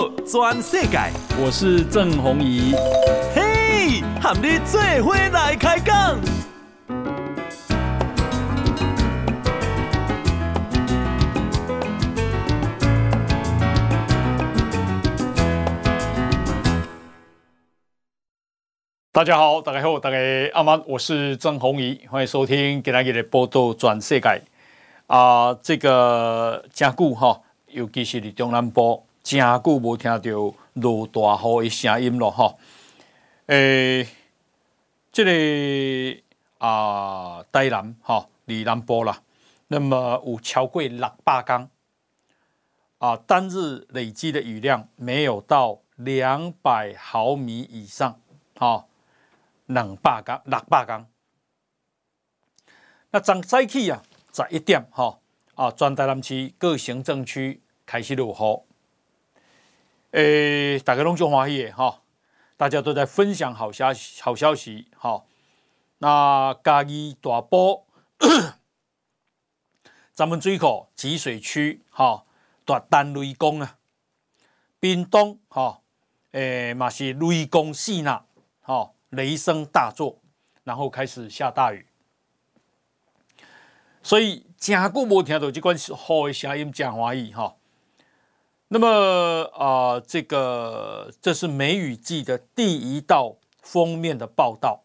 道全世界，我是郑宏仪。嘿，和你做伙来开讲。大家好，大家好，大家阿曼，我是郑宏仪，欢迎收听今天的报道全世界。啊、呃，这个真久哈，尤其是在中南部，真久无听到落大雨的声音了哈。诶，这个啊，台南哈，离南部啦，那么有超过六百公啊，单日累积的雨量没有到两百毫米以上，哈，两百公，六百公。那从早起啊。十一点，哈啊，全台南市各行政区开始落雨，诶，大家拢就欢喜的哈，大家都在分享好消息，好消息，哈。那嘉义大埔，咱们水库集水区，哈，大单雷公啊，冰冻，哈，诶，嘛是雷公细呐，哈，雷声大作，然后开始下大雨。所以真久没听到这款雨的声音，真欢喜哈。那么啊、这个这是梅雨季的第一道封面的报道。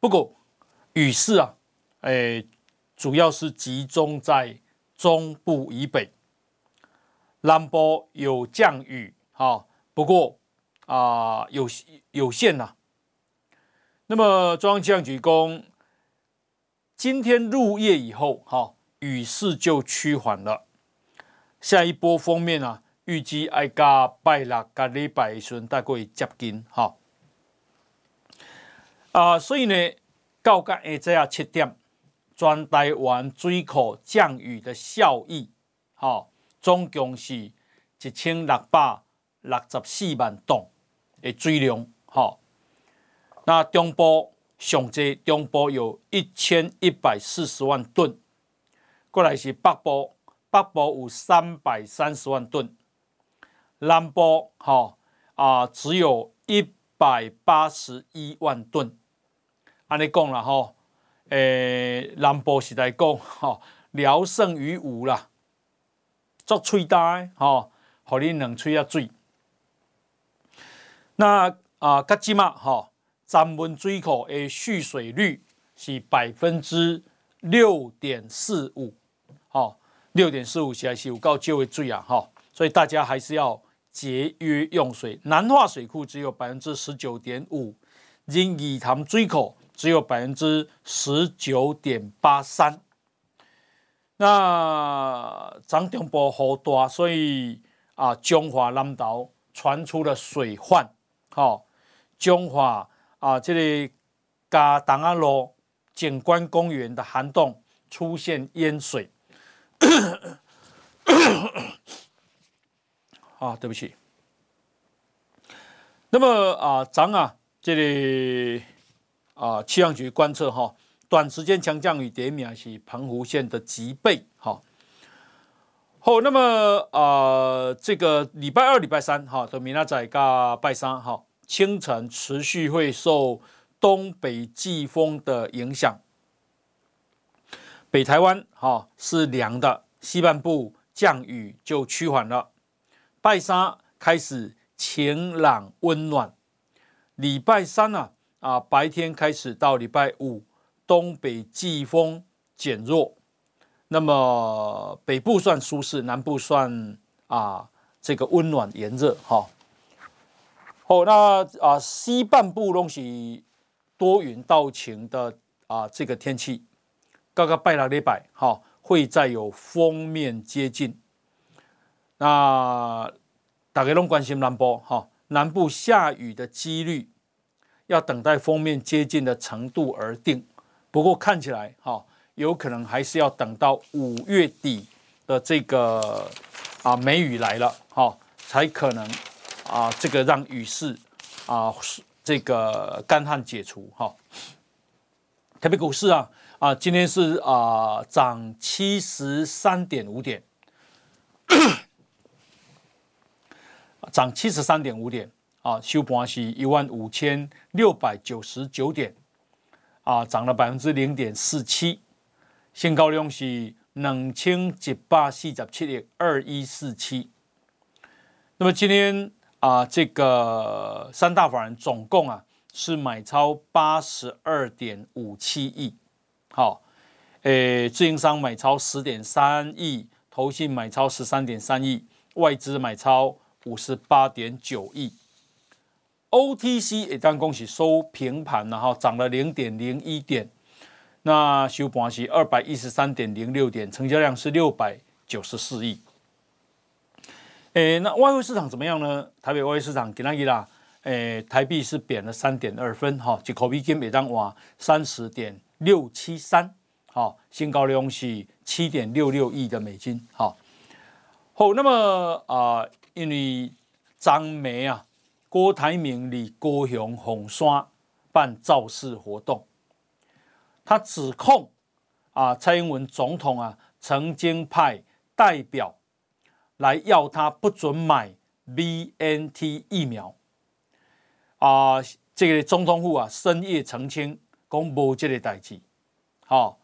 不过雨势啊，诶，主要是集中在中部以北，南部有降雨哈。不过啊、有有限呐。那么中央气象局公。今天入夜以后，哈，雨势就趋缓了。下一波锋面啊，预计爱加拜六、加礼拜一顺大概接近，哈。啊，所以呢，到个下昼七点，全台湾水库降雨的效益，哈，总共是一千六百六十四万吨的水量，哈。那中部。上济中部有一千一百四十万吨，过来是北部，北部有三百三十万吨，南部哈啊只有一百八十一万吨。按你讲了哈，诶，南部是来讲哈，聊胜于无啦，做吹大哈，互你两吹啊水。那啊，格吉嘛哈。咱们水库诶蓄水率是百分之六点四五，六点四五还是有够少的水啊，哈，所以大家还是要节约用水。南化水库只有百分之十九点五，仁义潭水口只有百分之十九点八三。那彰中部好大，所以啊，中华南岛传出了水患，好，中华。啊，这里嘉档仔路景观公园的涵洞出现淹水。啊，对不起。那么啊，咱啊，这里啊，气象局观测哈，短时间强降雨点名是澎湖县的吉贝。好，好，那么啊，这个礼拜二、礼拜三哈，都明仔载加拜三哈。清晨持续会受东北季风的影响，北台湾哈是凉的，西半部降雨就趋缓了。拜三开始晴朗温暖，礼拜三呢啊，啊白天开始到礼拜五东北季风减弱，那么北部算舒适，南部算啊这个温暖炎热哈。哦，那啊，西半部东西多云到晴的啊，这个天气，刚刚拜六礼拜，哈，会再有封面接近。那大家拢关心南部，哈，南部下雨的几率要等待封面接近的程度而定。不过看起来，哈，有可能还是要等到五月底的这个啊梅雨来了，哈，才可能。啊，这个让雨势啊，这个干旱解除哈。特别股市啊啊，今天是啊涨七十三点五点，涨七十三点五点啊，收盘是一万五千六百九十九点啊，涨了百分之零点四七，新高量是两千一百四十七点二一四七。那么今天啊，这个三大法人总共啊是买超八十二点五七亿，好，诶，自营商买超十点三亿，投信买超十三点三亿，外资买超五十八点九亿，OTC 也当恭喜收平盘，然后涨了零点零一点，那收盘是二百一十三点零六点，成交量是六百九十四亿。诶，那外汇市场怎么样呢？台北外汇市场今天啦，诶，台币是贬了三点二分，哈，一块美金每当哇三十点六七三，好，新高量是七点六六亿的美金，好，好，那么啊、因为张梅啊，郭台铭里高雄红山办造势活动，他指控啊，蔡英文总统啊，曾经派代表。来要他不准买 BNT 疫苗啊、这个总统府啊，深夜澄清，讲无这个代志。好、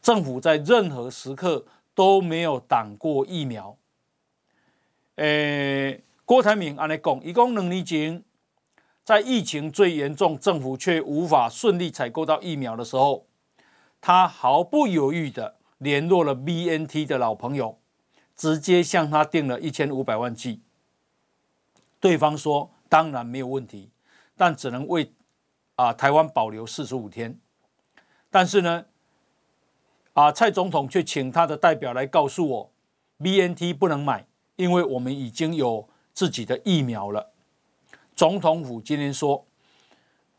政府在任何时刻都没有挡过疫苗。诶，郭台铭安尼讲，一共两年前，在疫情最严重，政府却无法顺利采购到疫苗的时候，他毫不犹豫地联络了 BNT 的老朋友。直接向他订了一千五百万剂，对方说当然没有问题，但只能为啊台湾保留四十五天。但是呢，啊蔡总统却请他的代表来告诉我，BNT 不能买，因为我们已经有自己的疫苗了。总统府今天说，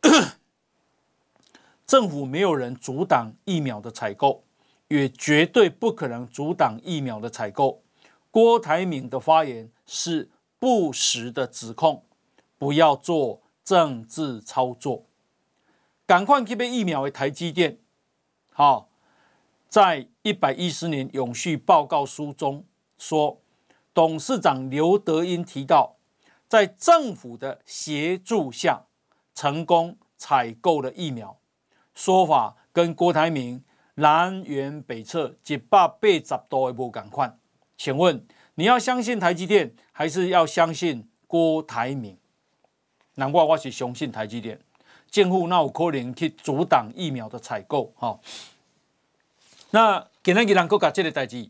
政府没有人阻挡疫苗的采购，也绝对不可能阻挡疫苗的采购。郭台铭的发言是不实的指控，不要做政治操作。赶快去买疫苗的台积电，好，在一百一十年永续报告书中说，董事长刘德音提到，在政府的协助下，成功采购了疫苗，说法跟郭台铭南辕北辙，一百八十度的无同款。请问你要相信台积电，还是要相信郭台铭？难怪我是相信台积电。政府那有可能去阻挡疫苗的采购？哈，那今天给人国家这个代志，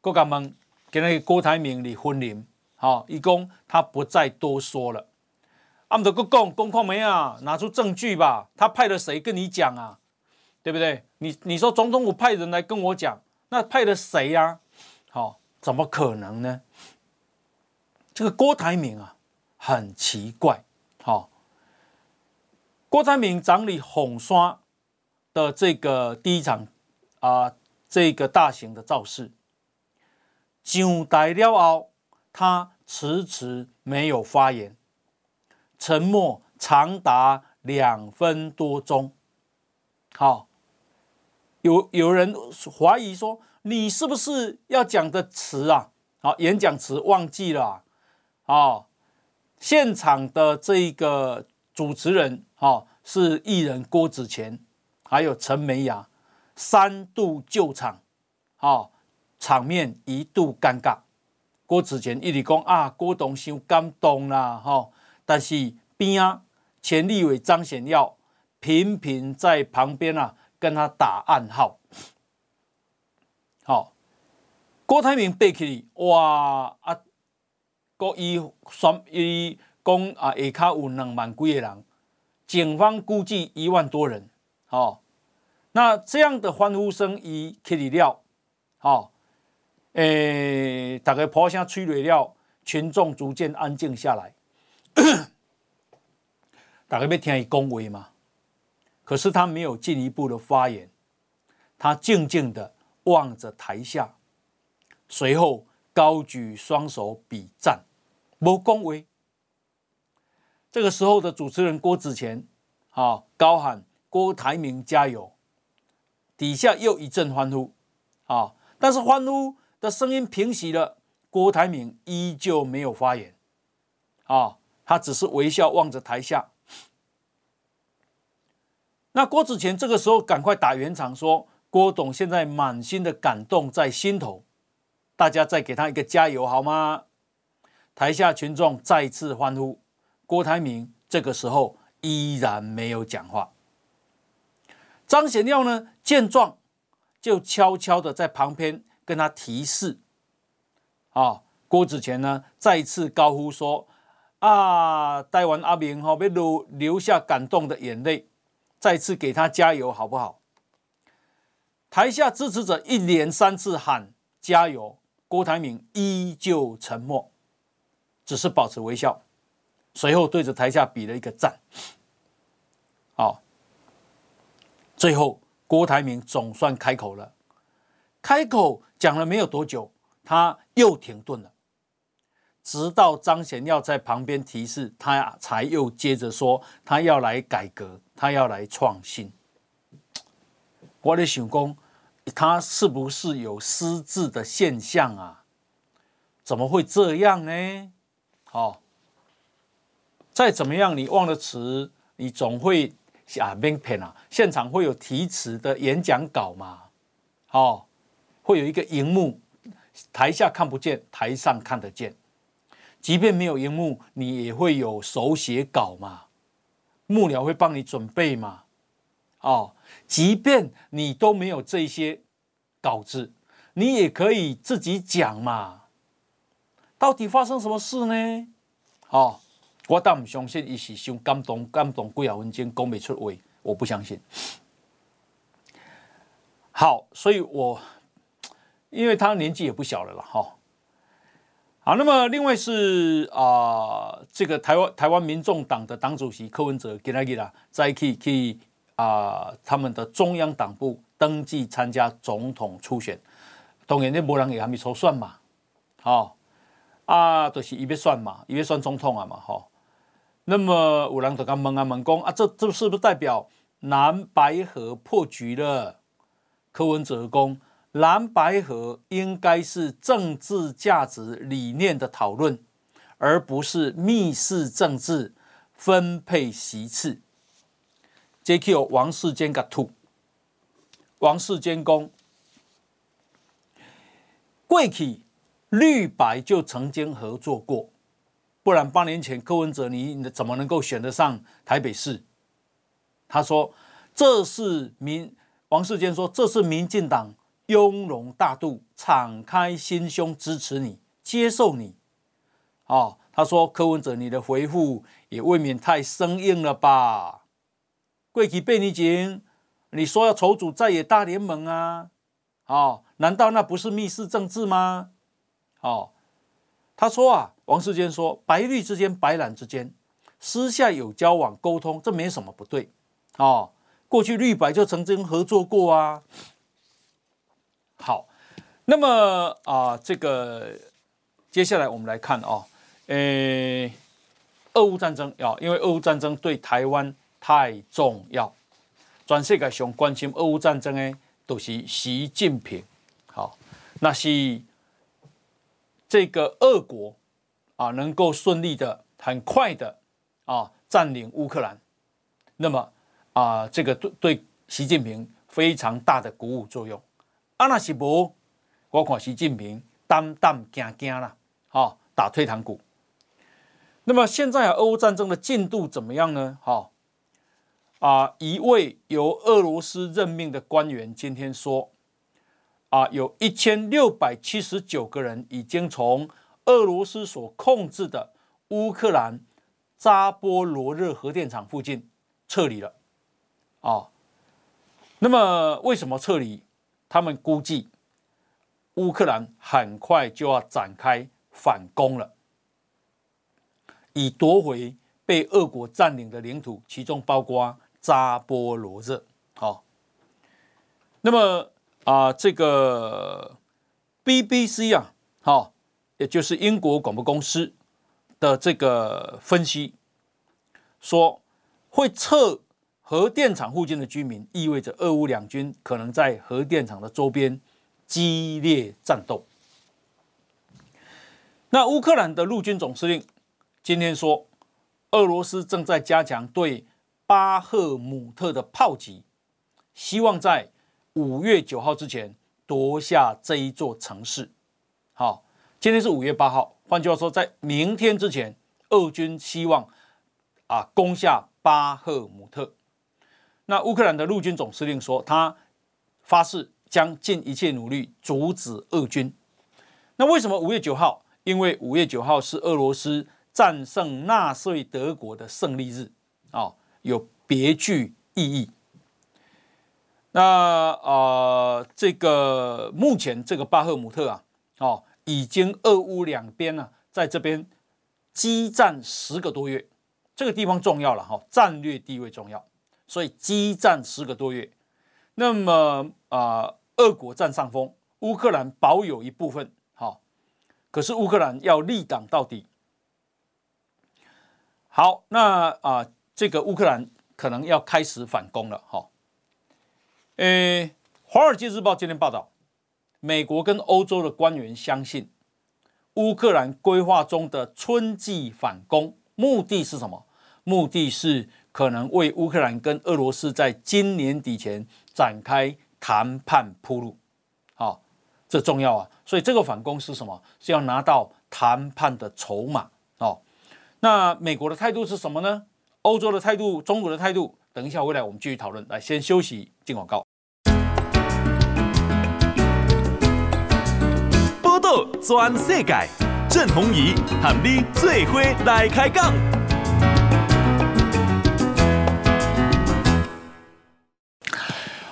国家们给那个郭台铭的婚礼，好，一共他不再多说了。阿姆德国讲，公矿没啊？拿出证据吧。他派了谁跟你讲啊？对不对？你你说总统府派人来跟我讲，那派了谁呀、啊？好。怎么可能呢？这个郭台铭啊，很奇怪。郭台铭整理红山的这个第一场啊、呃，这个大型的造势，上台了后，他迟迟没有发言，沉默长达两分多钟。好、有有人怀疑说。你是不是要讲的词啊？好，演讲词忘记了啊？啊，现场的这个主持人啊，是艺人郭子乾，还有陈美雅，三度救场，啊，场面一度尴尬。郭子乾一直讲啊，郭董太感动啦，哈，但是边啊，前立委张显耀频频在旁边啊，跟他打暗号。好、郭台铭背起，哇啊！郭伊说伊讲啊，下卡有两万几个人，警方估计一万多人。好、哦，那这样的欢呼声一起哩了，好、哦，诶、欸，大概炮声催泪了，群众逐渐安静下来。大概要听伊恭维嘛？可是他没有进一步的发言，他静静的。望着台下，随后高举双手比赞，无恭维。这个时候的主持人郭子乾，啊，高喊郭台铭加油，底下又一阵欢呼，啊，但是欢呼的声音平息了，郭台铭依旧没有发言。啊，他只是微笑望着台下。那郭子乾这个时候赶快打圆场说：“郭董现在满心的感动在心头，大家再给他一个加油好吗？”台下群众再次欢呼。郭台铭这个时候依然没有讲话。张显耀呢，见状就悄悄的在旁边跟他提示。啊，郭子乾呢再次高呼说：“啊，台湾阿明哈，别流流下感动的眼泪。”再次给他加油，好不好？台下支持者一连三次喊加油，郭台铭依旧沉默，只是保持微笑。随后对着台下比了一个赞。好，最后郭台铭总算开口了。开口讲了没有多久，他又停顿了。直到张贤耀在旁边提示，他才又接着说：“他要来改革，他要来创新。”我的想说，他是不是有失智的现象啊？怎么会这样呢？好，再怎么样，你忘了词，你总会啊，别骗啊！现场会有提词的演讲稿嘛？好，会有一个荧幕，台下看不见，台上看得见。即便没有荧幕，你也会有手写稿嘛？幕僚会帮你准备嘛？哦，即便你都没有这些稿子，你也可以自己讲嘛。到底发生什么事呢？哦，我倒不相信，伊是想感动感动几啊分钟讲不出话，我不相信。好，所以我因为他年纪也不小了了哈。好，那么另外是啊、呃，这个台湾台湾民众党的党主席柯文哲给他给他再去去啊，他们的中央党部登记参加总统初选，当然那没人也还没抽算嘛，好、哦、啊，就是一边算嘛，一边算总统啊嘛，哈、哦。那么有人就讲问啊问讲啊，这这是不是代表蓝白合破局了？柯文哲公。蓝白合应该是政治价值理念的讨论，而不是密室政治分配席次。JQ 王世坚个图，王世坚公，过去绿白就曾经合作过，不然八年前柯文哲你你怎么能够选得上台北市？他说这是民王世坚说这是民进党。雍容大度，敞开心胸支持你，接受你。哦，他说柯文哲，你的回复也未免太生硬了吧？过去八年前，你说要筹组在野大联盟啊，哦，难道那不是密室政治吗？哦，他说啊，王世坚说，白绿之间、白蓝之间私下有交往沟通，这没什么不对。哦，过去绿白就曾经合作过啊。好，那么啊、这个接下来我们来看哦，呃，俄乌战争要，因为俄乌战争对台湾太重要，全世界上关心俄乌战争的都是习近平。好，那是这个俄国啊，能够顺利的、很快的啊占领乌克兰，那么啊，这个对对习近平非常大的鼓舞作用。啊，那是无，我看习近平胆胆惊惊啦，好打退堂鼓。那么现在啊，俄乌战争的进度怎么样呢？哈啊，一位由俄罗斯任命的官员今天说，啊，有一千六百七十九个人已经从俄罗斯所控制的乌克兰扎波罗热核电厂附近撤离了。啊，那么为什么撤离？他们估计，乌克兰很快就要展开反攻了，以夺回被俄国占领的领土，其中包括扎波罗热。好，那么啊，这个 BBC 啊，好，也就是英国广播公司的这个分析说，会撤。核电厂附近的居民，意味着俄乌两军可能在核电厂的周边激烈战斗。那乌克兰的陆军总司令今天说，俄罗斯正在加强对巴赫姆特的炮击，希望在五月九号之前夺下这一座城市。好，今天是五月八号，换句话说，在明天之前，俄军希望啊攻下巴赫姆特。那乌克兰的陆军总司令说，他发誓将尽一切努力阻止俄军。那为什么五月九号？因为五月九号是俄罗斯战胜纳粹德国的胜利日，啊，有别具意义。那啊、这个目前这个巴赫姆特啊，哦，已经俄乌两边呢、啊，在这边激战十个多月，这个地方重要了哈，战略地位重要，所以激战十个多月。那么啊、俄国占上风，乌克兰保有一部分。可是乌克兰要立党到底。好，那啊，这个乌克兰可能要开始反攻了，哈。诶，《华尔街日报》今天报道，美国跟欧洲的官员相信，乌克兰规划中的春季反攻目的是什么？目的是可能为乌克兰跟俄罗斯在今年底前展开谈判铺路，好，这重要啊。所以这个反攻是什么？是要拿到谈判的筹码哦。那美国的态度是什么呢？欧洲的态度，中国的态度，等一下回来我们继续讨论。来，先休息，进广告。全世界，郑弘仪和你最伙来开讲。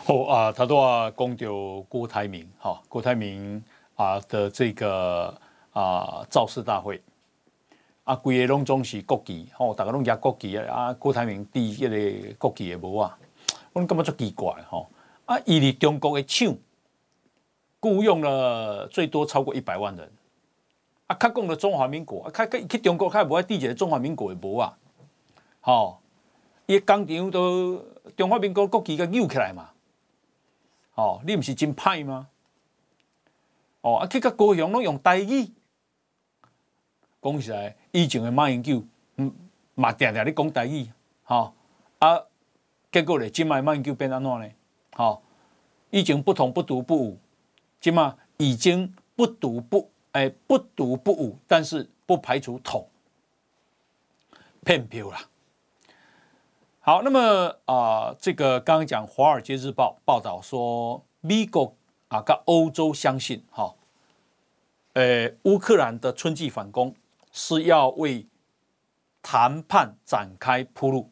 好啊，他都要讲到郭台铭，哈，郭台铭。啊的这个啊造势大会，啊，规个拢总是国旗，吼，大家拢夹国旗啊，郭台铭递一个国旗的帽啊，我感觉足奇怪，吼，啊，伊伫中国的厂雇佣了最多超过一百万人，啊，较讲了中华民国，啊，较去中国较无爱递一个中华民国的帽啊，吼，伊工厂都中华民国国旗甲扭起来嘛，吼，你毋是真歹吗？哦，啊，去到高雄拢用台语，讲实在，以前的马英九，嗯，嘛定定咧讲台语，吼，啊，结果咧，今麦马英九变安怎呢？吼，以前不同不独不武，起码已经不独不，哎、不独不武，但是不排除统，骗票啦。好，那么啊、呃，这个刚刚讲《华尔街日报》报道说，美国。啊，跟欧洲相信，哈，呃，乌克兰的春季反攻是要为谈判展开铺路，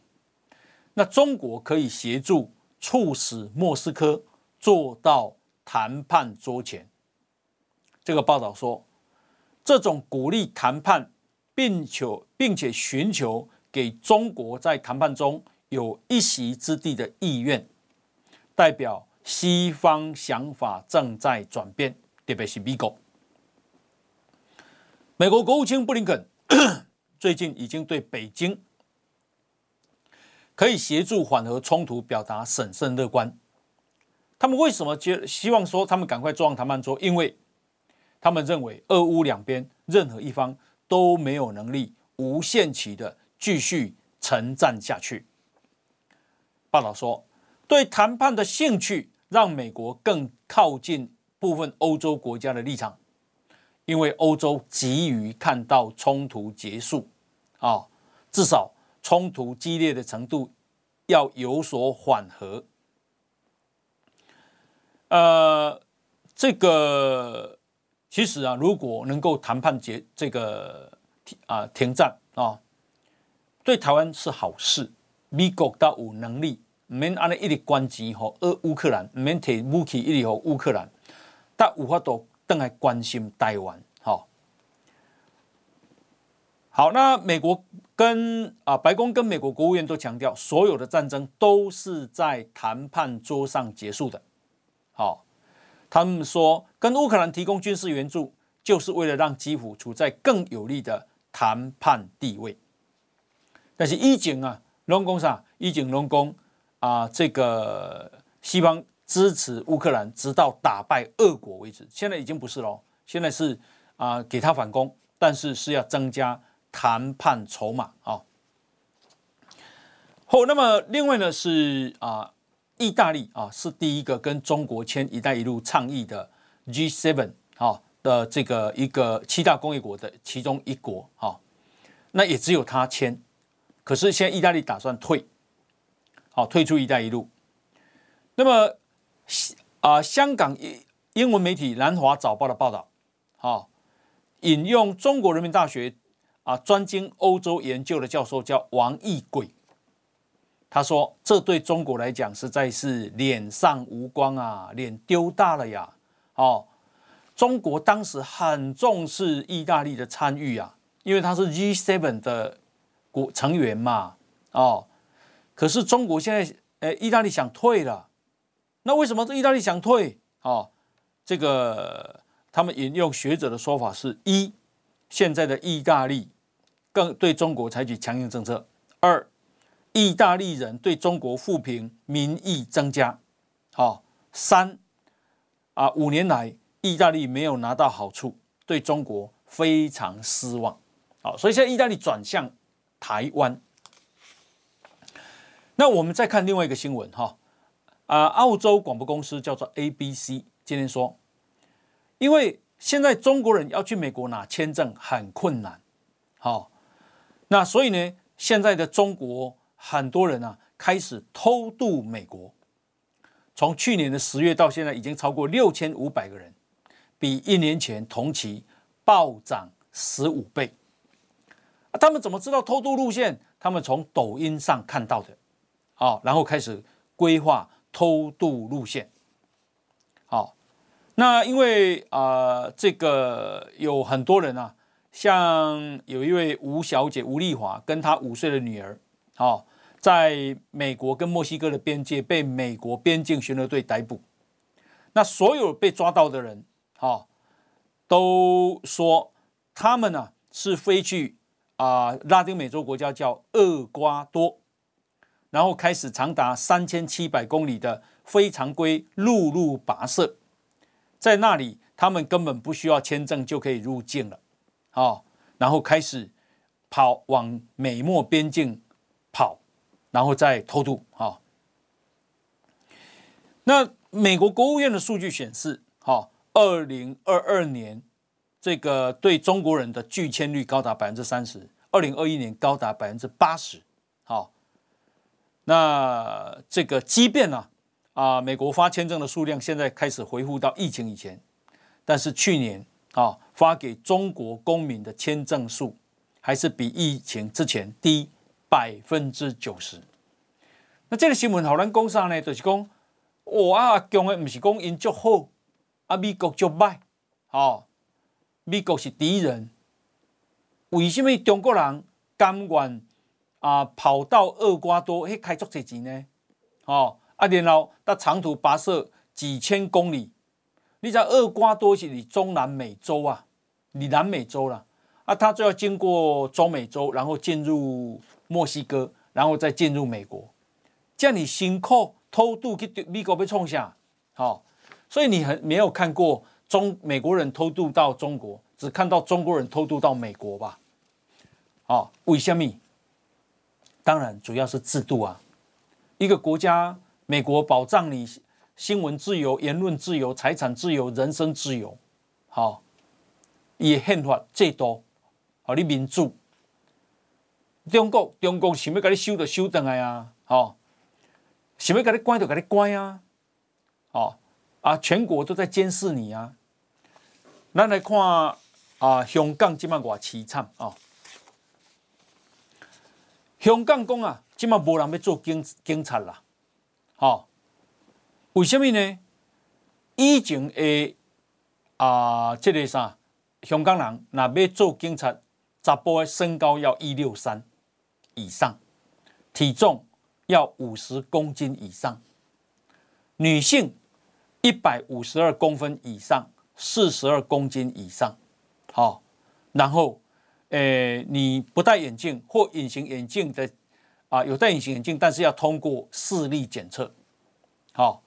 那中国可以协助促使莫斯科做到谈判桌前。这个报道说，这种鼓励谈判，并求并且寻求给中国在谈判中有一席之地的意愿，代表。西方想法正在转变，特别是美国。美国国务卿布林肯 最近已经对北京可以协助缓和冲突表达审慎乐观。他们为什么觉希望说他们赶快坐上谈判桌？因为他们认为俄乌两边任何一方都没有能力无限期的继续沉战下去。报道说，对谈判的兴趣。让美国更靠近部分欧洲国家的立场，因为欧洲急于看到冲突结束，啊，至少冲突激烈的程度要有所缓和。呃，这个其实啊，如果能够谈判结这个啊停战啊，对台湾是好事，美国倒有能力。免安尼一直关机吼，俄乌克兰免提武器一直和乌克兰，但无法度等来关心台湾。好，好，那美国跟啊白宫跟美国国务院都强调，所有的战争都是在谈判桌上结束的。好，他们说跟乌克兰提供军事援助，就是为了让基辅处在更有利的谈判地位。但是以前啊，龙宫上？以前龙宫。啊，这个西方支持乌克兰直到打败俄国为止，现在已经不是了。现在是啊，给他反攻，但是是要增加谈判筹码啊。好，那么另外呢是啊，意大利啊是第一个跟中国签“一带一路”倡议的 G7 啊的这个一个七大工业国的其中一国啊，那也只有他签。可是现在意大利打算退，好退出“一带一路”。那么啊，香港英英文媒体《南华早报》的报道，好引用中国人民大学啊专精欧洲研究的教授叫王毅贵。他说：“这对中国来讲实在是脸上无光啊，脸丢大了呀！哦，中国当时很重视意大利的参与啊，因为他是 G7 的国成员嘛。哦，可是中国现在，呃，意大利想退了，那为什么意大利想退？哦，这个他们引用学者的说法是：一，现在的意大利更对中国采取强硬政策；二。”意大利人对中国负评民意增加，好三啊，五年来意大利没有拿到好处，对中国非常失望，好，所以现在意大利转向台湾。那我们再看另外一个新闻哈，啊，澳洲广播公司叫做 ABC，今天说，因为现在中国人要去美国拿签证很困难，好，那所以呢，现在的中国。很多人啊开始偷渡美国，从去年的十月到现在，已经超过六千五百个人，比一年前同期暴涨十五倍。他们怎么知道偷渡路线？他们从抖音上看到的，好，然后开始规划偷渡路线。好，那因为啊、这个有很多人啊，像有一位吴小姐吴丽华，跟她五岁的女儿。好，在美国跟墨西哥的边界被美国边境巡逻队逮捕。那所有被抓到的人，好，都说他们呢是飞去啊拉丁美洲国家叫厄瓜多，然后开始长达三千七百公里的非常规陆路跋涉，在那里他们根本不需要签证就可以入境了，好，然后开始跑往美墨边境。然后再偷渡哈。那美国国务院的数据显示，哈，二零二二年这个对中国人的拒签率高达百分之三十，二零二一年高达百分之八十。好，那这个即便呢，啊，美国发签证的数量现在开始恢复到疫情以前，但是去年啊发给中国公民的签证数还是比疫情之前低。百分之九十，那这个新闻好难讲啥呢？就是讲，哇啊，强的不是讲因足好，啊，美国足歹，哦，美国是敌人，为什么中国人甘愿啊跑到厄瓜多去开足这钱呢？哦，啊，然后他长途跋涉几千公里，你知道厄瓜多是离中南美洲啊，你南美洲了，啊，他就要经过中美洲，然后进入。墨西哥，然后再进入美国，这样你辛苦偷渡去美国被冲下，好，所以你很没有看过中美国人偷渡到中国，只看到中国人偷渡到美国吧？好，为什么？当然主要是制度啊，一个国家，美国保障你新闻自由、言论自由、财产自由、人身自由，好，也宪法最多，好，你民主。中国，中国想要给你收就收回来啊！好，想要给你关就给你关啊！好啊，全国都在监视你啊！咱来看啊，香港今麦偌凄惨啊！香港讲啊，今麦无人要做警警察啦！好，为什么呢？以前诶啊，这个啥，香港人若要做警察，查甫的身高要一六三。以上，体重要五十公斤以上，女性一百五十二公分以上，四十二公斤以上，好，然后，诶，你不戴眼镜或隐形眼镜的，啊，有戴隐形眼镜，但是要通过视力检测，好，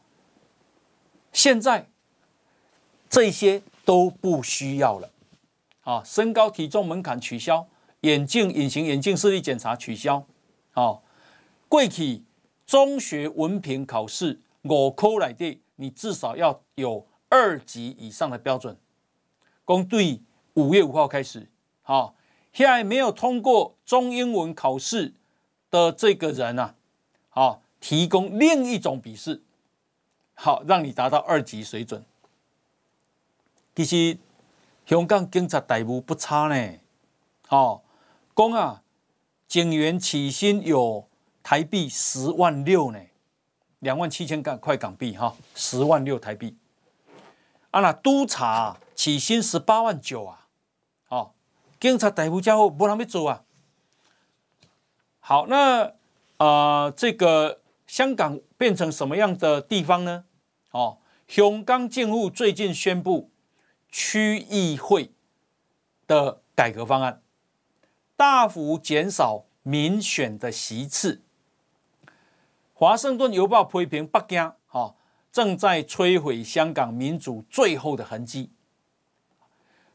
现在这些都不需要了，啊，身高体重门槛取消。眼镜隐形眼镜视力检查取消。哦，过去中学文凭考试我科来的，你至少要有二级以上的标准。公对五月五号开始，好，现在没有通过中英文考试的这个人啊，好，提供另一种笔试，好，让你达到二级水准。其实香港警察待遇不差呢，好，讲啊，警员起薪有台币十万六呢，两万七千港块港币哈，十万六台币。啊那督察起薪十八万九啊，哦，警察待遇较好，没人要做啊。好，那呃，这个香港变成什么样的地方呢？哦，香港政府最近宣布。区议会的改革方案，大幅减少民选的席次。华盛顿邮报批评北京，哈，正在摧毁香港民主最后的痕迹。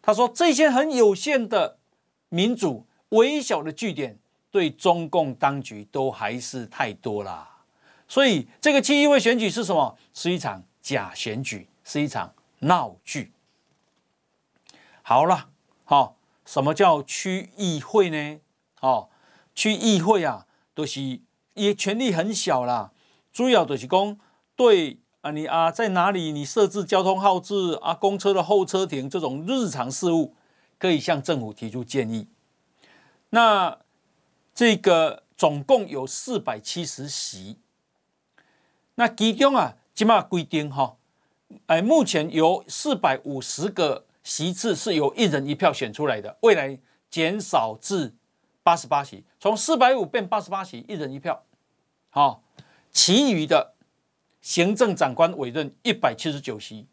他说，这些很有限的民主、微小的据点，对中共当局都还是太多啦。所以，这个区议会选举是什么？是一场假选举，是一场闹剧。好了，好，什么叫区议会呢？哦，区议会啊，都、就是也权力很小啦，主要就是讲对啊，你啊在哪里，你设置交通号志啊，公车的候车亭这种日常事务，可以向政府提出建议。那这个总共有四百七十席，那其中啊，起码规定哈，哎，目前有四百五十个。席次是由一人一票选出来的，未来减少至八十八席，从四百五变八十八席，一人一票。好，其余的行政长官委任一百七十九席，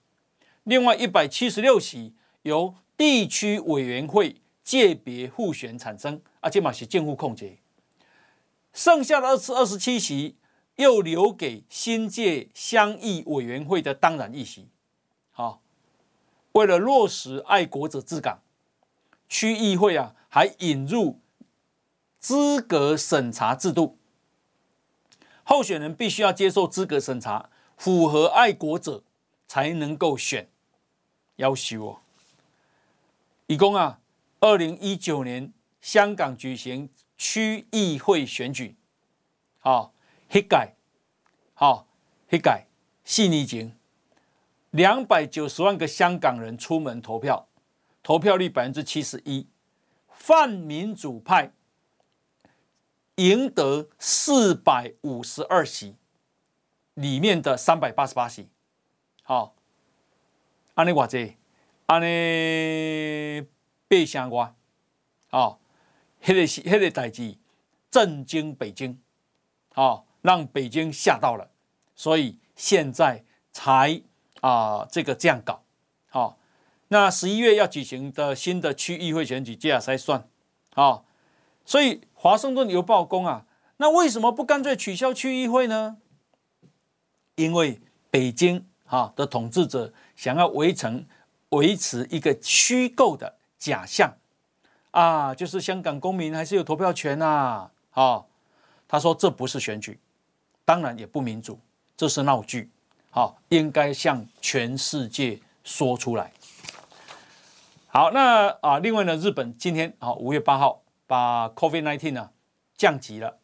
另外一百七十六席由地区委员会界别互选产生，啊，这嘛是近乎控制。剩下的二次二十七席又留给新界乡议委员会的当然议席。为了落实爱国者治港，区议会啊还引入资格审查制度，候选人必须要接受资格审查，符合爱国者才能够选。要求哦，一共啊，二零一九年香港举行区议会选举，好，一改，好，一改，四年前。两百九十万个香港人出门投票，投票率百分之七十一，泛民主派赢得四百五十二席，里面的三百八十八席。好，安尼话这，安尼八声瓜，好，迄个是迄个代志震惊北京，好，让北京吓到了，所以现在才。啊，这个这样搞，好，那十一月要举行的新的区议会选举，接下来才算，好，所以华盛顿邮报公啊，那为什么不干脆取消区议会呢？因为北京哈的统治者想要围成维持一个虚构的假象啊，就是香港公民还是有投票权啊，好，他说这不是选举，当然也不民主，这是闹剧。好，应该向全世界说出来。好，那啊，另外呢，日本今天啊，五月八号把 COVID-19 呢降级了，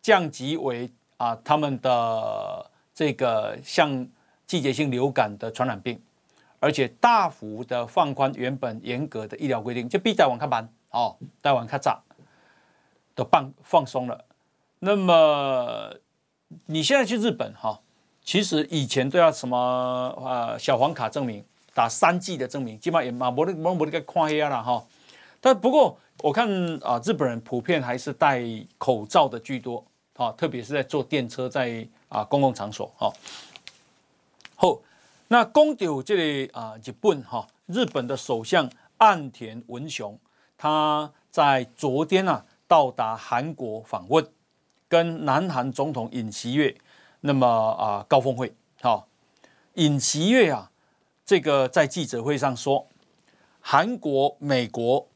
降级为啊他们的这个像季节性流感的传染病，而且大幅的放宽原本严格的医疗规定，就比台湾卡慢哦，台湾卡早都放放松了。那么你现在去日本哈？其实以前都要什么呃小黄卡证明，打三 G 的证明，基本上也嘛没得没没得个看黑了哈。但不过我看啊，日本人普遍还是戴口罩的居多啊，特别是在坐电车，在啊公共场所哈。好，那公牛这里啊日本哈，日本的首相岸田文雄，他在昨天啊到达韩国访问，跟南韩总统尹锡悦。那么啊，高峰会好，尹锡悦啊，这个在记者会上说，韩国、美国、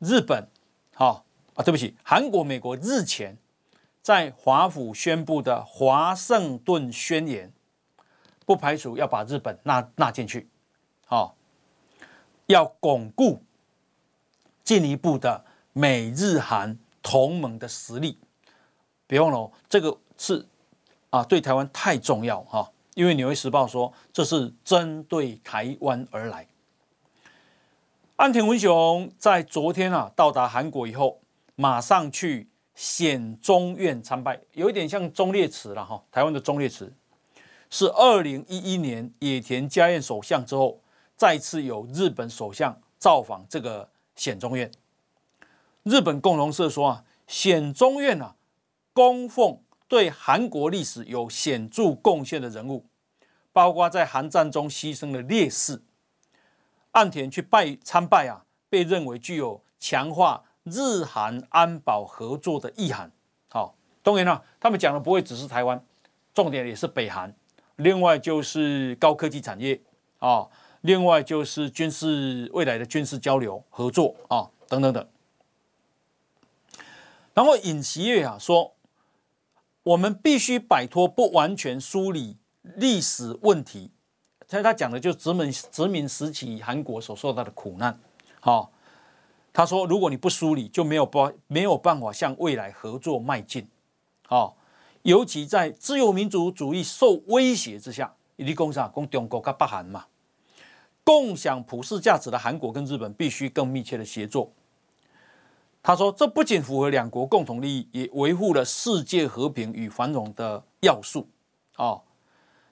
日本好。啊，对不起，韩国、美国日前在华府宣布的华盛顿宣言，不排除要把日本纳纳进去，好，要巩固进一步的美日韩同盟的实力。别忘了哦，这个是啊，对台湾太重要哈，因为《纽约时报》说这是针对台湾而来。岸田文雄在昨天啊到达韩国以后，马上去显忠院参拜，有一点像忠烈祠了哈。台湾的忠烈祠是二零一一年野田佳彦首相之后，再次有日本首相造访这个显忠院。日本共同社说啊，显忠院啊供奉对韩国历史有显著贡献的人物，包括在韩战中牺牲的烈士。岸田去拜参拜啊，被认为具有强化日韩安保合作的意涵。好，当然了，他们讲的不会只是台湾，重点也是北韩。另外就是高科技产业啊，另外就是军事未来的军事交流合作啊，等等等。然后尹锡悦啊说，我们必须摆脱不完全梳理历史问题。所以他讲的就是殖民殖民时期韩国所受到的苦难，好，他说如果你不梳理，就没有办没有办法向未来合作迈进，好，尤其在自由民主主义受威胁之下，你讲啥？讲中国跟北韩嘛，共享普世价值的韩国跟日本必须更密切的协作。他说这不仅符合两国共同利益，也维护了世界和平与繁荣的要素，啊，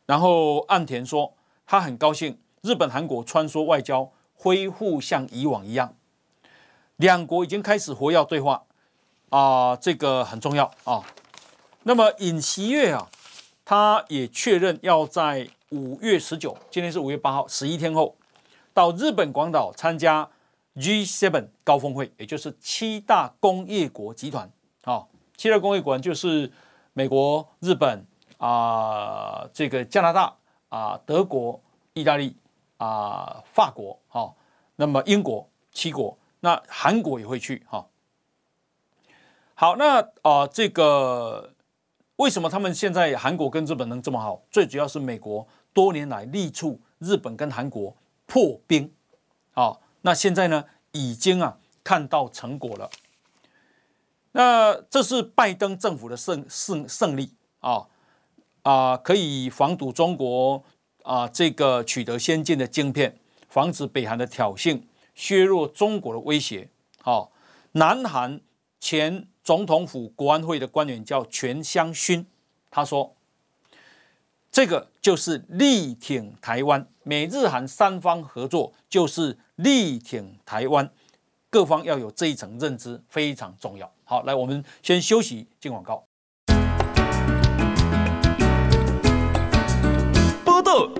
然后岸田说。他很高兴，日本、韩国穿梭外交恢复像以往一样，两国已经开始活跃对话啊、这个很重要啊。那么尹锡悦啊，他也确认要在五月十九，今天是五月八号，十一天后到日本广岛参加 G7 高峰会，也就是七大工业国集团啊。七大工业国就是美国、日本啊、呃，这个加拿大。啊，德国、意大利啊，法国，哈，那么英国七国，那韩国也会去，哈。好，那啊，这个为什么他们现在韩国跟日本能这么好？最主要是美国多年来力促日本跟韩国破冰，好，那现在呢，已经啊看到成果了。那这是拜登政府的胜胜胜利啊。啊、可以防堵中国啊、这个取得先进的晶片，防止北韩的挑衅，削弱中国的威胁。好、哦，南韩前总统府国安会的官员叫全相勋，他说：“这个就是力挺台湾，美日韩三方合作就是力挺台湾，各方要有这一层认知，非常重要。”好，来，我们先休息，进广告。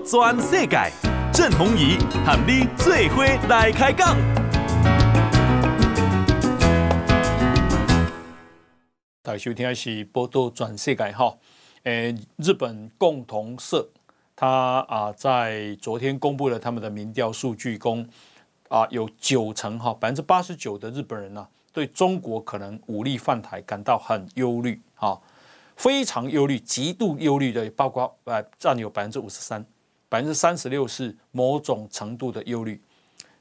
全世界，郑弘仪和你最伙来开讲。大家收听的是报道全世界哈，诶，日本共同社，他啊在昨天公布了他们的民调数据，公啊有九成哈，百分之八十九的日本人呢，对中国可能武力犯台感到很忧虑哈，非常忧虑，极度忧虑的，包括呃占有百分之五十三。百分之三十六是某种程度的忧虑。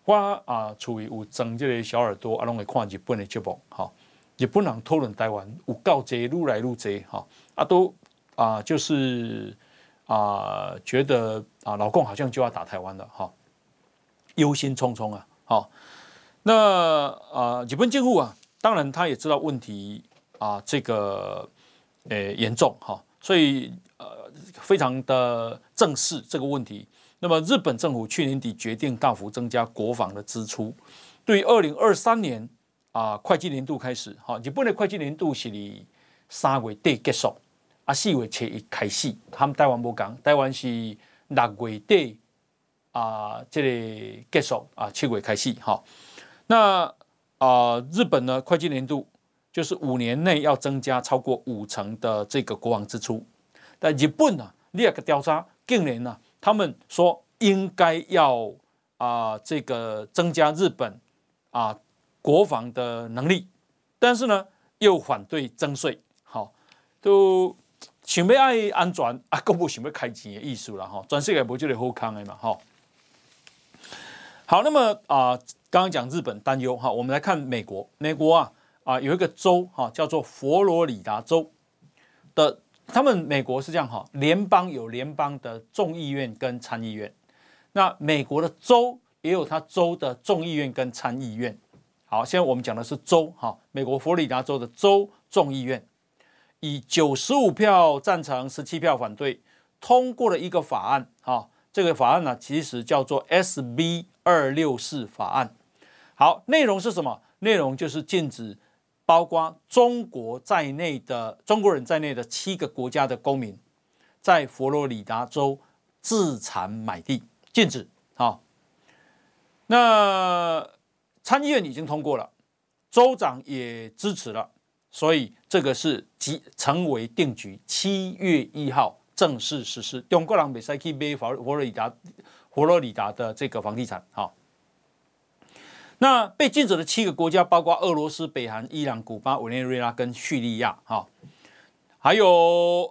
我啊，处于有整这个小耳朵，啊，拢会看日本的节目。哈，日本人讨论台湾有够多，愈来愈多。哈，啊，都啊，就是啊，觉得啊，老共好像就要打台湾了。哈，忧心忡忡啊。好，那啊，日本政府啊，当然他也知道问题啊，这个诶严重。哈，所以呃。非常的正视这个问题。那么，日本政府去年底决定大幅增加国防的支出。对于二零二三年啊，会计年度开始，哈，日本的会计年度是三月底结束，啊，四月初一开始。他们台湾不讲，台湾是六月底啊，这个结束啊，七月开始。哈，那啊，日本呢，会计年度就是五年内要增加超过五成的这个国防支出。但日本呢、啊，另一个调查近年呢，他们说应该要啊、这个增加日本啊国防的能力但是呢又反对增税，好，都想要爱安全啊，更不想要开钱的意思了哈，全世界不就得好康的嘛哈。好，那么啊、刚刚讲日本担忧哈，我们来看美国，美国啊啊有一个州哈叫做佛罗里达州的。他们美国是这样哈，联邦有联邦的众议院跟参议院，那美国的州也有它州的众议院跟参议院。好，现在我们讲的是州哈，美国佛罗里达州的州众议院以九十五票赞成、十七票反对通过了一个法案哈，这个法案呢其实叫做 SB 二六四法案。好，内容是什么？内容就是禁止。包括中国在内的中国人在内的七个国家的公民，在佛罗里达州自产买地禁止。好，那参议院已经通过了，州长也支持了，所以这个是即成为定局，七月一号正式实施。中国人没使去买佛佛罗里达佛罗里达的这个房地产。好。那被禁止的七个国家包括俄罗斯、北韩、伊朗、古巴、委内瑞拉跟叙利亚，哈，还有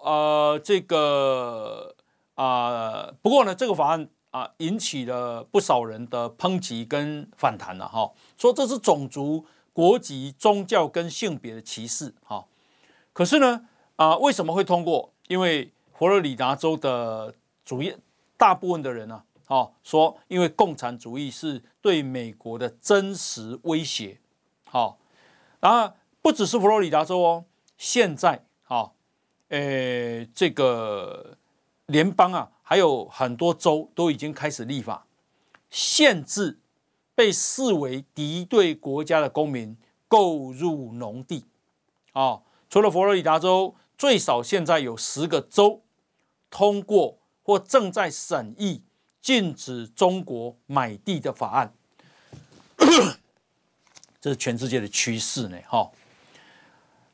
呃这个啊、呃，不过呢，这个法案啊引起了不少人的抨击跟反弹了，哈，说这是种族、国籍、宗教跟性别的歧视，哈。可是呢，啊，为什么会通过？因为佛罗里达州的主要大部分的人呢。哦，说因为共产主义是对美国的真实威胁，好，然后不只是佛罗里达州哦，现在好，呃，这个联邦啊，还有很多州都已经开始立法，限制被视为敌对国家的公民购入农地，啊，除了佛罗里达州，最少现在有十个州通过或正在审议。禁止中国买地的法案，这是全世界的趋势呢。哈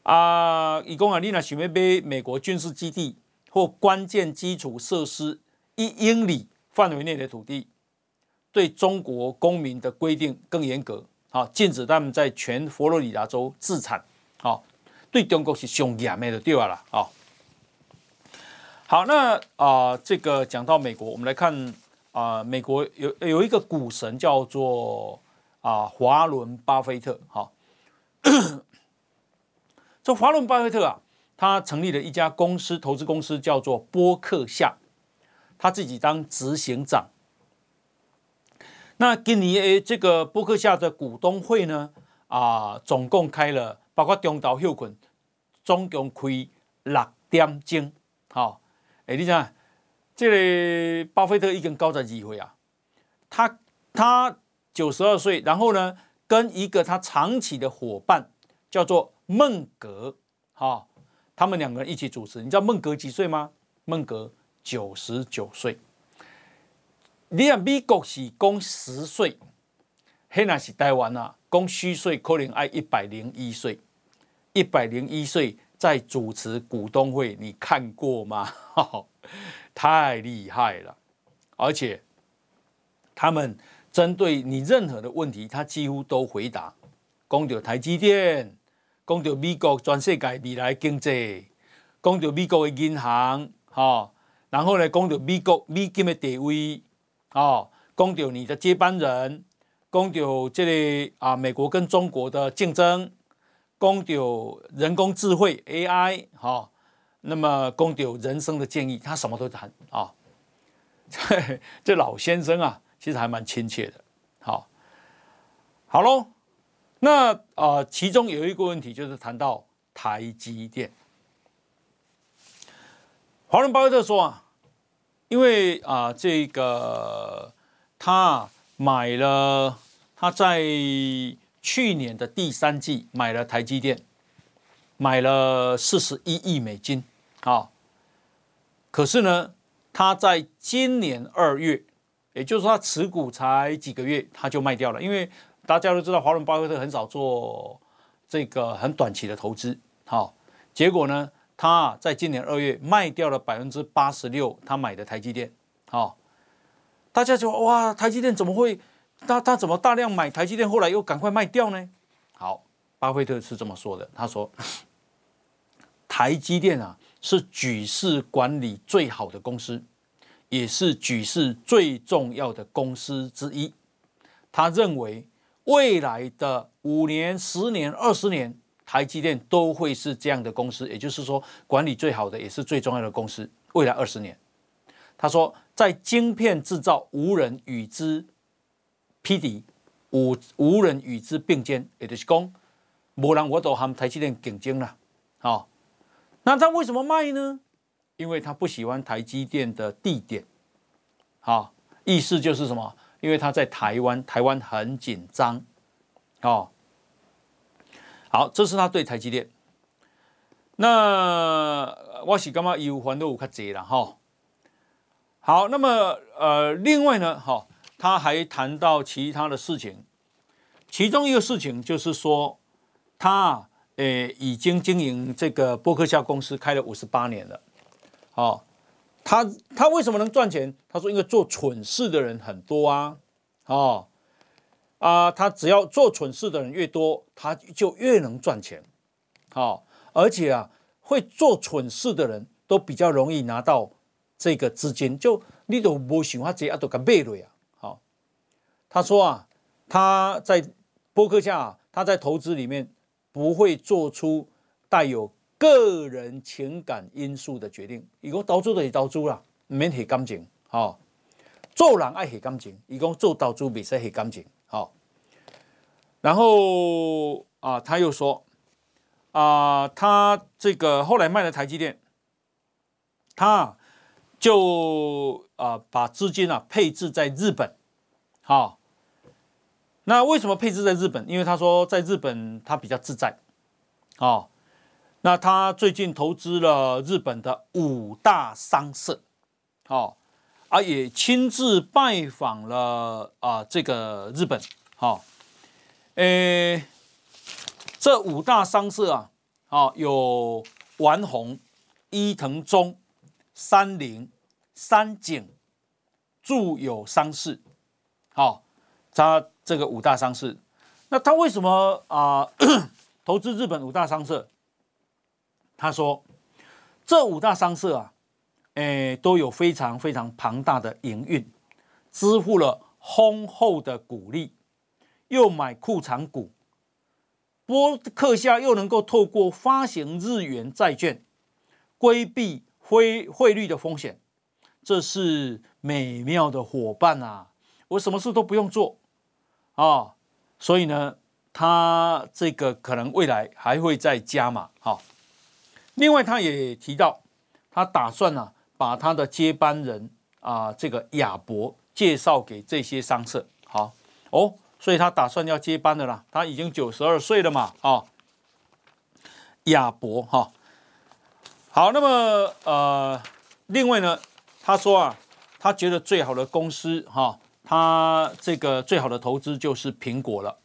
啊，以公啊，你那想要买美国军事基地或关键基础设施一英里范围内的土地，对中国公民的规定更严格。好，禁止他们在全佛罗里达州自产。好，对中国是凶严的就对了。好，好，那啊、呃，这个讲到美国，我们来看。啊、美国有有一个股神叫做啊华伦巴菲特，哈，这华伦巴菲特啊，他成立了一家公司，投资公司叫做波克夏，他自己当执行长。那今年诶，这个波克夏的股东会呢，啊、总共开了，包括中岛休困，总共开六点钟，好，诶，你讲。这个巴菲特已经高在几回啊？他他九十二岁，然后呢，跟一个他长期的伙伴叫做孟格，哈、他们两个人一起主持。你知道孟格几岁吗？孟格九十九岁。你看美国是讲十岁，现在是台湾啊，讲虚岁可能爱一百零一岁，一百零一岁在主持股东会，你看过吗？太厉害了，而且他们针对你任何的问题，他几乎都回答。讲到台积电，讲到美国全世界未来经济，讲到美国的银行，哈，然后呢，讲到美国美金的地位，啊，讲到你的接班人，讲到这里啊，美国跟中国的竞争，讲到人工智慧 AI，哈。那么，公有人生的建议，他什么都谈啊。这老先生啊，其实还蛮亲切的。好，好喽。那啊、呃，其中有一个问题就是谈到台积电。华伦巴菲特说啊，因为啊、呃，这个他买了，他在去年的第三季买了台积电。买了四十一亿美金，啊，可是呢，他在今年二月，也就是说他持股才几个月，他就卖掉了。因为大家都知道，华伦巴菲特很少做这个很短期的投资，好，结果呢，他在今年二月卖掉了百分之八十六他买的台积电，好，大家就哇，台积电怎么会？他他怎么大量买台积电，后来又赶快卖掉呢？好，巴菲特是这么说的，他说：“ 台积电啊，是举世管理最好的公司，也是举世最重要的公司之一。他认为未来的五年、十年、二十年，台积电都会是这样的公司，也就是说，管理最好的，也是最重要的公司。未来二十年，他说，在晶片制造，无人与之匹敌，无无人与之并肩，也就是讲。”无人我都和台积电竞争了，好，那他为什么卖呢？因为他不喜欢台积电的地点，好，意思就是什么？因为他在台湾，台湾很紧张，哦，好，这是他对台积电。那我是干嘛有还都有较济了哈。好，那么呃，另外呢，哈，他还谈到其他的事情，其中一个事情就是说。他诶已经经营这个波克夏公司开了五十八年了，哦，他他为什么能赚钱？他说因为做蠢事的人很多啊，哦啊，他只要做蠢事的人越多，他就越能赚钱，好，而且啊，会做蠢事的人都比较容易拿到这个资金，就你都不喜欢这样都敢背了呀，好，他说啊，他在波克夏，他在投资里面。不会做出带有个人情感因素的决定。如果投资的是投资啦，免黑感情。好，做人爱黑感情。如果做投资，别使黑感情。然后啊，他又说啊，他这个后来卖了台积电，他就啊把资金啊配置在日本。好。那为什么配置在日本？因为他说在日本他比较自在，哦，那他最近投资了日本的五大商社，哦，啊也亲自拜访了啊这个日本，好，诶，这五大商社啊，啊有丸红、伊藤忠、三菱、三井、住友商事，好，他。这个五大商社，那他为什么啊、投资日本五大商社？他说，这五大商社啊，诶都有非常非常庞大的营运，支付了丰厚的股利，又买库藏股，波克夏又能够透过发行日元债券，规避汇汇率的风险，这是美妙的伙伴啊！我什么事都不用做。啊、所以呢，他这个可能未来还会再加码。哈、另外他也提到，他打算呢、啊，把他的接班人啊，这个亚博介绍给这些商社。好哦，所以他打算要接班的啦。他已经九十二岁了嘛。啊、哦，亚博哈、好，那么呃，另外呢，他说啊，他觉得最好的公司哈。他这个最好的投资就是苹果了，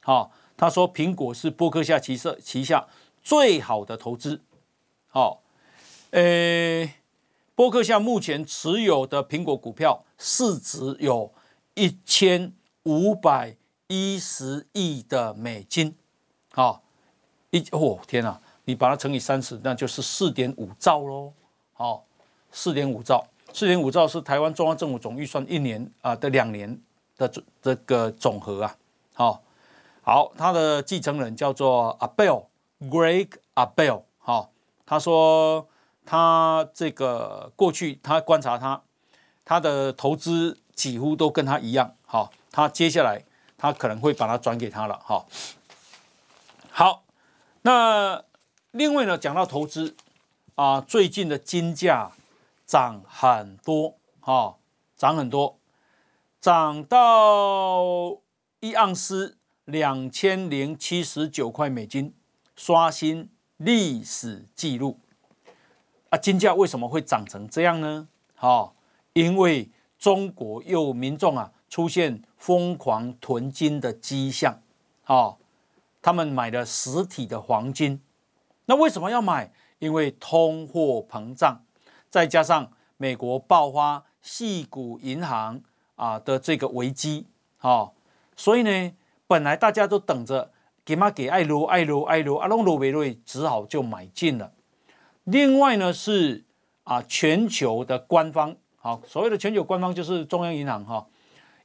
好，他说苹果是波克夏旗社旗下最好的投资，好，诶，波克夏目前持有的苹果股票市值有一千五百一十亿的美金，哦，一哦天啊，你把它乘以三十，那就是四点五兆喽，好，四点五兆。四点五兆是台湾中央政府总预算一年啊的两年的这这个总和啊，好，好，他的继承人叫做 Abel，Greg Abel，好，他说他这个过去他观察他他的投资几乎都跟他一样，好，他接下来他可能会把它转给他了，哈，好，那另外呢讲到投资啊，最近的金价。涨很多，哈，涨很多，涨到一盎司两千零七十九块美金，刷新历史记录。啊，金价为什么会涨成这样呢？哈，因为中国有民众啊出现疯狂囤金的迹象，哈，他们买了实体的黄金，那为什么要买？因为通货膨胀。再加上美国爆发矽谷银行啊的这个危机，啊，所以呢，本来大家都等着给嘛给爱罗爱罗爱罗阿隆罗维瑞只好就买进了。另外呢是啊全球的官方，好，所谓的全球官方就是中央银行哈，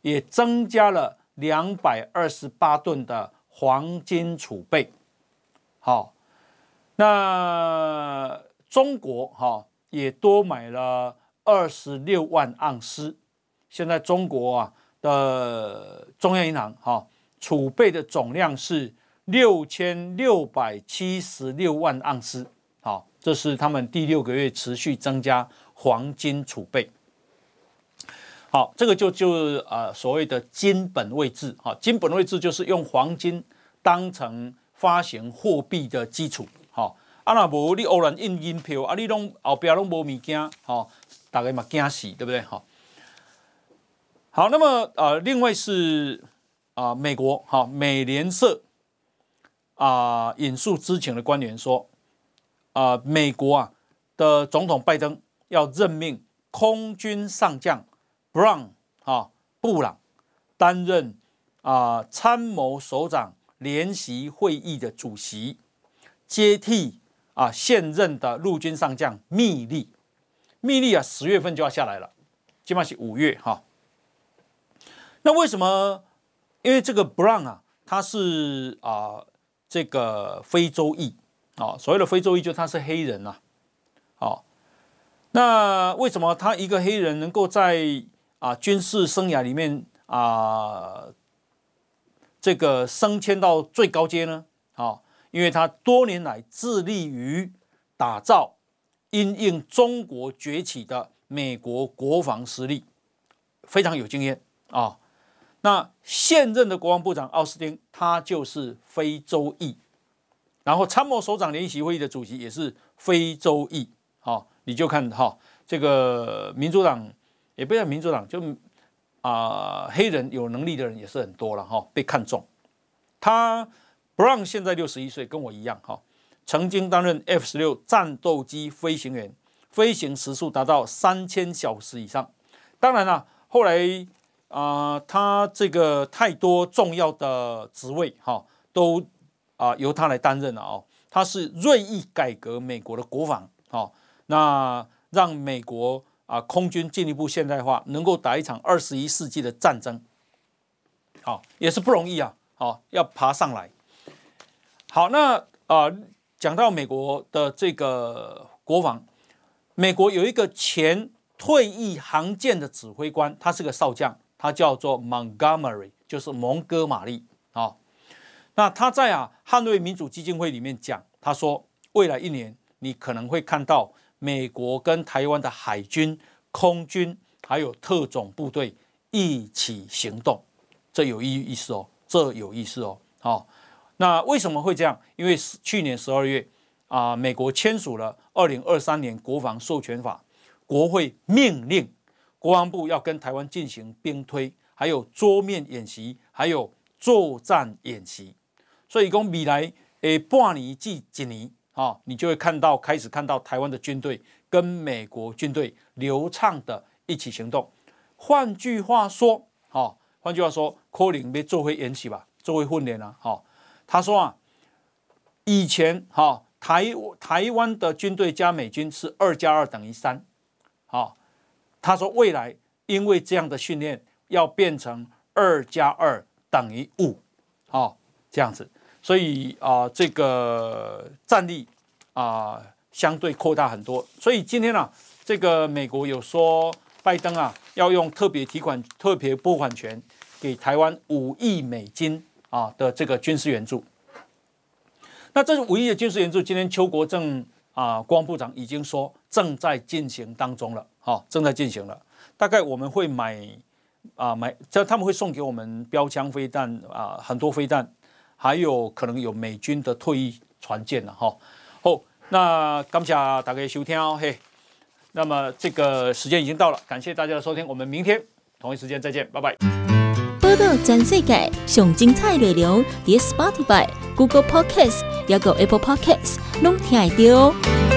也增加了两百二十八吨的黄金储备。好，那中国哈也多买了二十六万盎司。现在中国啊的中央银行哈储备的总量是六千六百七十六万盎司。好，这是他们第六个月持续增加黄金储备。好，这个就就呃所谓的金本位制，哈，金本位制就是用黄金当成发行货币的基础，哈，啊那无你偶然印银票，啊你拢后边拢无物件，哈，大家嘛惊死，对不对？哈，好，那么呃，另外是啊、呃，美国哈美联社啊、呃、引述知情的官员说，啊、呃，美国啊的总统拜登要任命空军上将。Brown 啊，布朗担任啊参谋首长联席会议的主席，接替啊现任的陆军上将密利。密利啊，十月份就要下来了，基本上是五月哈。那为什么？因为这个 Brown 啊，他是啊这个非洲裔啊，所谓的非洲裔就他是黑人呐，好，那为什么他一个黑人能够在啊，军事生涯里面啊，这个升迁到最高阶呢？啊，因为他多年来致力于打造因应中国崛起的美国国防实力，非常有经验啊。那现任的国防部长奥斯汀，他就是非洲裔，然后参谋首长联席会议的主席也是非洲裔。好，你就看哈，这个民主党。也不要民主党，就啊、黑人有能力的人也是很多了哈，被看中。他 Brown 现在六十一岁，跟我一样哈，曾经担任 F 十六战斗机飞行员，飞行时速达到三千小时以上。当然了，后来啊、他这个太多重要的职位哈，都啊、由他来担任了哦。他是锐意改革美国的国防，好，那让美国。啊，空军进一步现代化，能够打一场二十一世纪的战争，好，也是不容易啊，好，要爬上来。好，那啊，讲到美国的这个国防，美国有一个前退役航舰的指挥官，他是个少将，他叫做 Montgomery，就是蒙哥马利啊。那他在啊捍卫民主基金会里面讲，他说未来一年你可能会看到。美国跟台湾的海军、空军还有特种部队一起行动，这有意意思哦，这有意思哦。好，那为什么会这样？因为去年十二月啊，美国签署了二零二三年国防授权法，国会命令国防部要跟台湾进行兵推，还有桌面演习，还有作战演习。所以讲未来诶半年至一年。啊，你就会看到，开始看到台湾的军队跟美国军队流畅的一起行动。换句话说，哈，换句话说，可能要做回演习吧，做回训练啊，哈。他说啊，以前哈台台湾的军队加美军是二加二等于三，好，他说未来因为这样的训练要变成二加二等于五，好，这样子。所以啊、呃，这个战力啊、相对扩大很多。所以今天呢、啊，这个美国有说拜登啊要用特别提款、特别拨款权给台湾五亿美金啊的这个军事援助。那这是五亿的军事援助，今天邱国正啊国防部长已经说正在进行当中了，哈、啊，正在进行了。大概我们会买啊买，这他们会送给我们标枪飞弹啊很多飞弹。还有可能有美军的退役船舰了哈。好，那感谢大家收听哦嘿。那么这个时间已经到了，感谢大家的收听，我们明天同一时间再见，拜拜。波道全世界上精彩内容，点 Spotify、Google Podcasts，还有 Apple Podcasts，拢听得到哦。